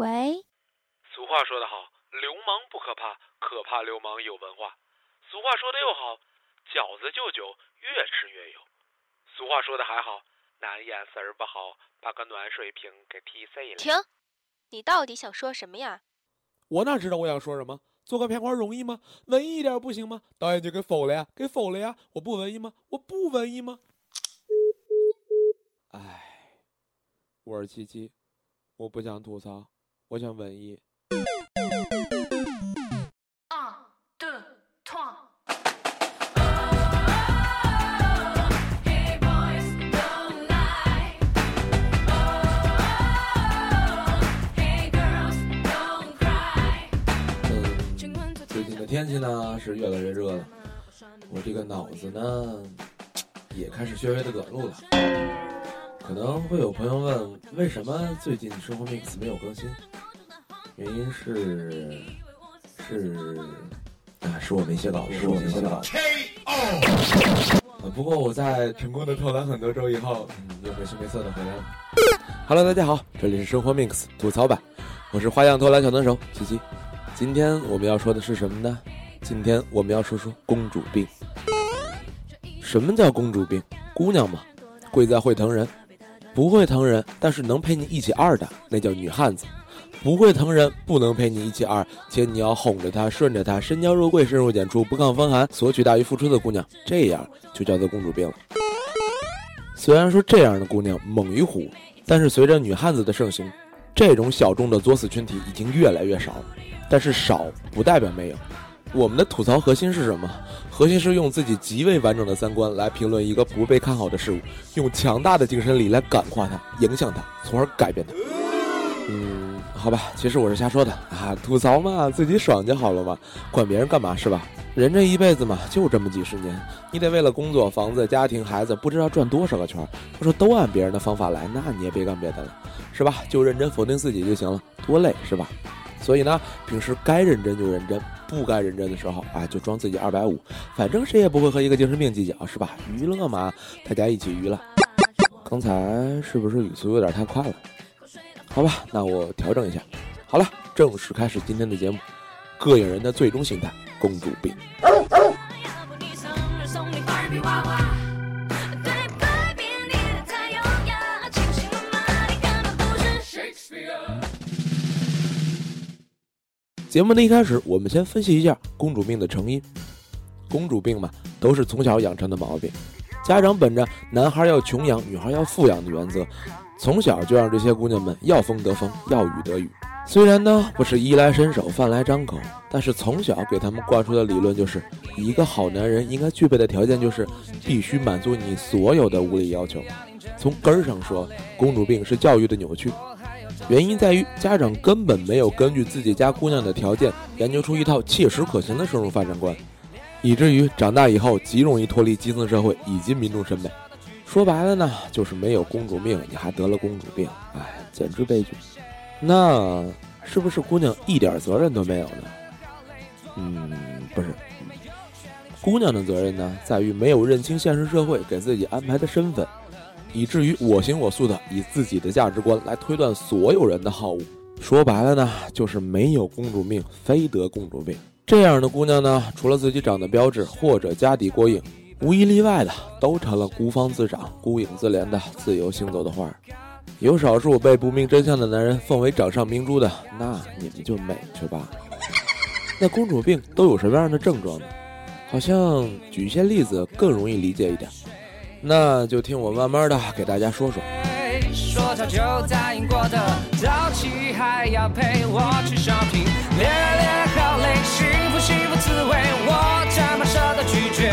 喂，俗话说得好，流氓不可怕，可怕流氓有文化。俗话说的又好，饺子就酒，越吃越有。俗话说的还好，男眼神儿不好，把个暖水瓶给踢碎了。停！你到底想说什么呀？我哪知道我想说什么？做个片花容易吗？文艺一点不行吗？导演就给否了呀，给否了呀！我不文艺吗？我不文艺吗？唉，我是七七，我不想吐槽，我想文艺。嗯，最近的天气呢是越来越热了，我这个脑子呢也开始略微的短路了。可能会有朋友问，为什么最近生活 mix 没有更新？原因是是啊，是我没写稿，是我没写稿。不过我在成功的偷懒很多周以后，嗯，又没羞没色的回来了。Hello，大家好，这里是生活 mix 吐槽版，我是花样偷懒小能手七七。今天我们要说的是什么呢？今天我们要说说公主病。什么叫公主病？姑娘嘛，贵在会疼人。不会疼人，但是能陪你一起二的，那叫女汉子；不会疼人，不能陪你一起二，且你要哄着她、顺着她，身娇肉贵、深入简出、不抗风寒、索取大于付出的姑娘，这样就叫做公主病了。虽然说这样的姑娘猛于虎，但是随着女汉子的盛行，这种小众的作死群体已经越来越少。但是少不代表没有。我们的吐槽核心是什么？核心是用自己极为完整的三观来评论一个不被看好的事物，用强大的精神力来感化它、影响它，从而改变它。嗯，好吧，其实我是瞎说的啊，吐槽嘛，自己爽就好了嘛，管别人干嘛是吧？人这一辈子嘛，就这么几十年，你得为了工作、房子、家庭、孩子，不知道转多少个圈。他说都按别人的方法来，那你也别干别的了，是吧？就认真否定自己就行了，多累是吧？所以呢，平时该认真就认真，不该认真的时候，哎，就装自己二百五，反正谁也不会和一个精神病计较，是吧？娱乐嘛，大家一起娱乐。刚才是不是语速有点太快了？好吧，那我调整一下。好了，正式开始今天的节目。膈应人的最终形态——公主病。节目的一开始，我们先分析一下公主病的成因。公主病嘛，都是从小养成的毛病。家长本着男孩要穷养，女孩要富养的原则，从小就让这些姑娘们要风得风，要雨得雨。虽然呢不是衣来伸手饭来张口，但是从小给他们灌输的理论就是，一个好男人应该具备的条件就是必须满足你所有的无理要求。从根儿上说，公主病是教育的扭曲。原因在于家长根本没有根据自己家姑娘的条件研究出一套切实可行的收入发展观，以至于长大以后极容易脱离基层社会以及民众审美。说白了呢，就是没有公主命，你还得了公主病，哎，简直悲剧。那是不是姑娘一点责任都没有呢？嗯，不是。姑娘的责任呢，在于没有认清现实社会给自己安排的身份。以至于我行我素的以自己的价值观来推断所有人的好恶，说白了呢，就是没有公主命，非得公主病。这样的姑娘呢，除了自己长得标致或者家底过硬，无一例外的都成了孤芳自赏、孤影自怜的自由行走的花儿。有少数被不明真相的男人奉为掌上明珠的，那你们就美去吧。那公主病都有什么样的症状呢？好像举一些例子更容易理解一点。那就听我慢慢的给大家说说。说跳就答应过的早起还要陪我去 shopping，烈烈好累，幸福幸福滋味，我怎么舍得拒绝？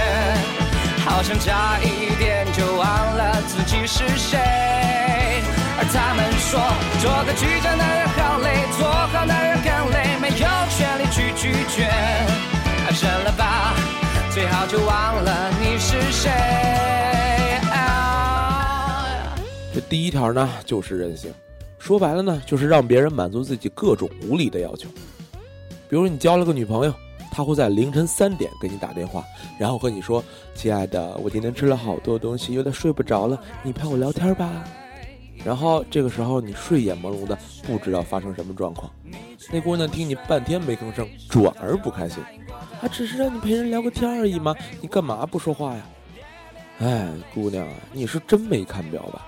好像差一点就忘了自己是谁。而他们说，做个拒绝男人好累，做好男人更累，没有权利去拒绝。啊，真了吧，最好就忘了你是谁。第一条呢，就是任性。说白了呢，就是让别人满足自己各种无理的要求。比如你交了个女朋友，她会在凌晨三点给你打电话，然后和你说：“亲爱的，我今天吃了好多东西，有点睡不着了，你陪我聊天吧。”然后这个时候你睡眼朦胧的，不知道发生什么状况。那姑娘听你半天没吭声，转而不开心。她，只是让你陪人聊个天而已嘛，你干嘛不说话呀？哎，姑娘啊，你是真没看表吧？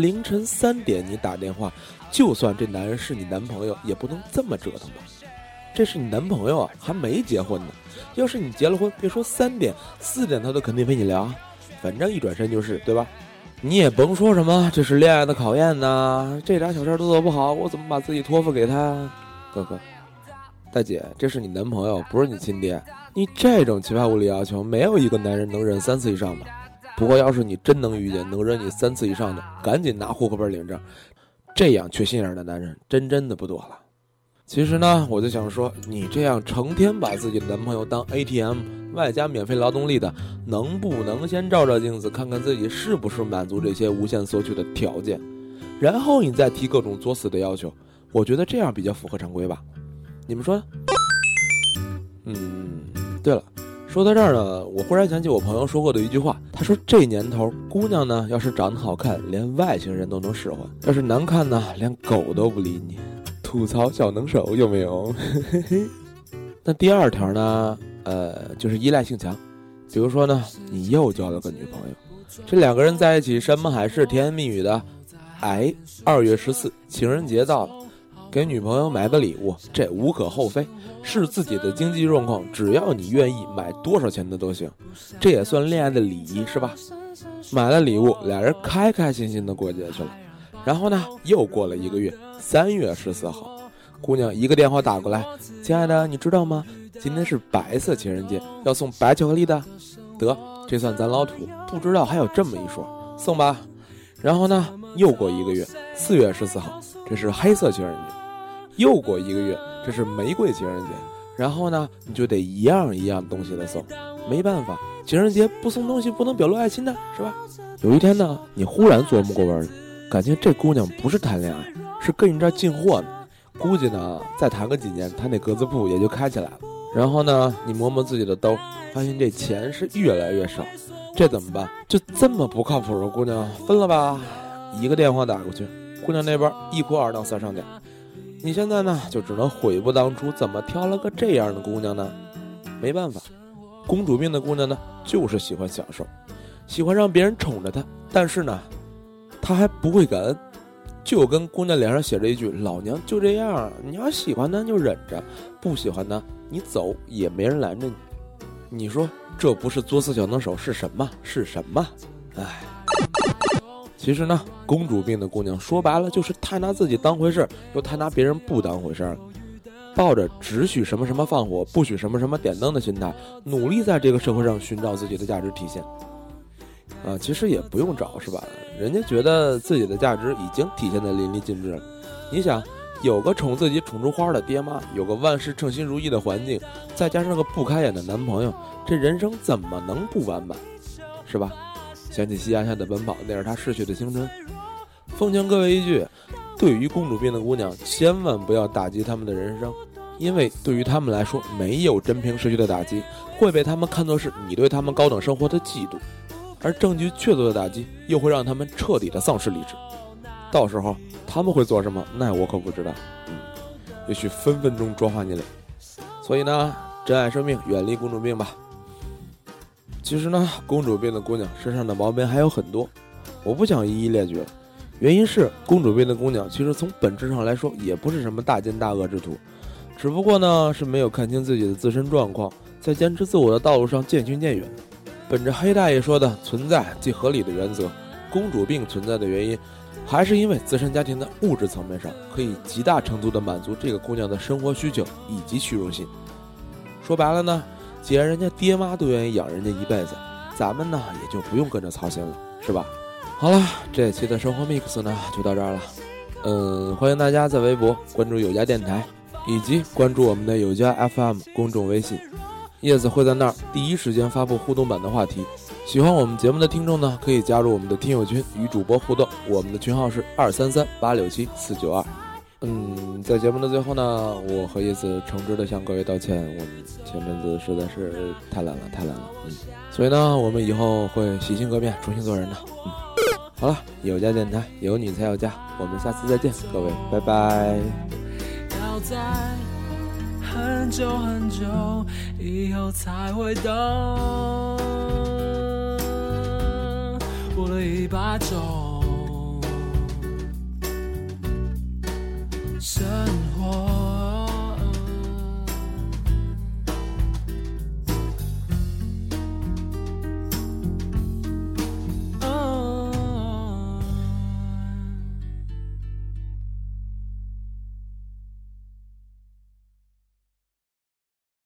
凌晨三点你打电话，就算这男人是你男朋友，也不能这么折腾吧？这是你男朋友啊，还没结婚呢。要是你结了婚，别说三点、四点，他都肯定陪你聊。反正一转身就是，对吧？你也甭说什么，这是恋爱的考验呐。这点小事都做不好，我怎么把自己托付给他？哥哥，大姐，这是你男朋友，不是你亲爹。你这种奇葩无理要求，没有一个男人能忍三次以上吧？不过要是你真能遇见能忍你三次以上的，赶紧拿户口本领证。这样缺心眼的男人，真真的不多了。其实呢，我就想说，你这样成天把自己的男朋友当 ATM，外加免费劳动力的，能不能先照照镜子，看看自己是不是满足这些无限索取的条件，然后你再提各种作死的要求？我觉得这样比较符合常规吧。你们说？嗯，对了，说到这儿呢，我忽然想起我朋友说过的一句话，他说这年头，姑娘呢要是长得好看，连外星人都能使唤；要是难看呢，连狗都不理你。吐槽小能手有没有？那第二条呢？呃，就是依赖性强。比如说呢，你又交了个女朋友，这两个人在一起山盟海誓、甜言蜜语的。哎，二月十四情人节到了，给女朋友买个礼物，这无可厚非，是自己的经济状况，只要你愿意买多少钱的都行，这也算恋爱的礼仪是吧？买了礼物，俩人开开心心的过节去了。然后呢，又过了一个月。三月十四号，姑娘一个电话打过来：“亲爱的，你知道吗？今天是白色情人节，要送白巧克力的。得，这算咱老土，不知道还有这么一说，送吧。然后呢，又过一个月，四月十四号，这是黑色情人节。又过一个月，这是玫瑰情人节。然后呢，你就得一样一样东西的送，没办法，情人节不送东西不能表露爱心的是吧？有一天呢，你忽然琢磨过味儿，感情这姑娘不是谈恋爱。”是跟你这儿进货呢，估计呢再谈个几年，她那格子铺也就开起来了。然后呢，你摸摸自己的兜，发现这钱是越来越少，这怎么办？就这么不靠谱的姑娘，分了吧！一个电话打过去，姑娘那边一哭二闹三上吊。你现在呢，就只能悔不当初，怎么挑了个这样的姑娘呢？没办法，公主病的姑娘呢，就是喜欢享受，喜欢让别人宠着她，但是呢，她还不会感恩。就跟姑娘脸上写着一句：“老娘就这样，你要喜欢呢就忍着，不喜欢呢你走也没人拦着你。”你说这不是作死小能手是什么？是什么？唉，其实呢，公主病的姑娘说白了就是太拿自己当回事儿，又太拿别人不当回事儿，抱着只许什么什么放火，不许什么什么点灯的心态，努力在这个社会上寻找自己的价值体现。啊，其实也不用找，是吧？人家觉得自己的价值已经体现的淋漓尽致了。你想，有个宠自己宠出花的爹妈，有个万事称心如意的环境，再加上个不开眼的男朋友，这人生怎么能不完满？是吧？想起夕阳下的奔跑，那是他逝去的青春。奉劝各位一句：对于公主病的姑娘，千万不要打击他们的人生，因为对于他们来说，没有真凭实据的打击，会被他们看作是你对他们高等生活的嫉妒。而证据确凿的打击又会让他们彻底的丧失理智，到时候他们会做什么？那我可不知道。嗯，也许分分钟抓花你脸。所以呢，珍爱生命，远离公主病吧。其实呢，公主病的姑娘身上的毛病还有很多，我不想一一列举。原因是公主病的姑娘其实从本质上来说也不是什么大奸大恶之徒，只不过呢是没有看清自己的自身状况，在坚持自我的道路上渐行渐远。本着黑大爷说的“存在即合理”的原则，公主病存在的原因，还是因为自身家庭的物质层面上可以极大程度的满足这个姑娘的生活需求以及虚荣心。说白了呢，既然人家爹妈都愿意养人家一辈子，咱们呢也就不用跟着操心了，是吧？好了，这期的生活 mix 呢就到这儿了。嗯，欢迎大家在微博关注有家电台，以及关注我们的有家 FM 公众微信。叶子会在那儿第一时间发布互动版的话题，喜欢我们节目的听众呢，可以加入我们的听友群与主播互动。我们的群号是二三三八六七四九二。嗯，在节目的最后呢，我和叶子诚挚的向各位道歉，我们前阵子实在是太懒了，太懒了，嗯，所以呢，我们以后会洗心革面，重新做人的，嗯，好了，有家电台，有你才有家，我们下次再见，各位，拜拜。要在很久很久以后才会懂，我的一把。生活。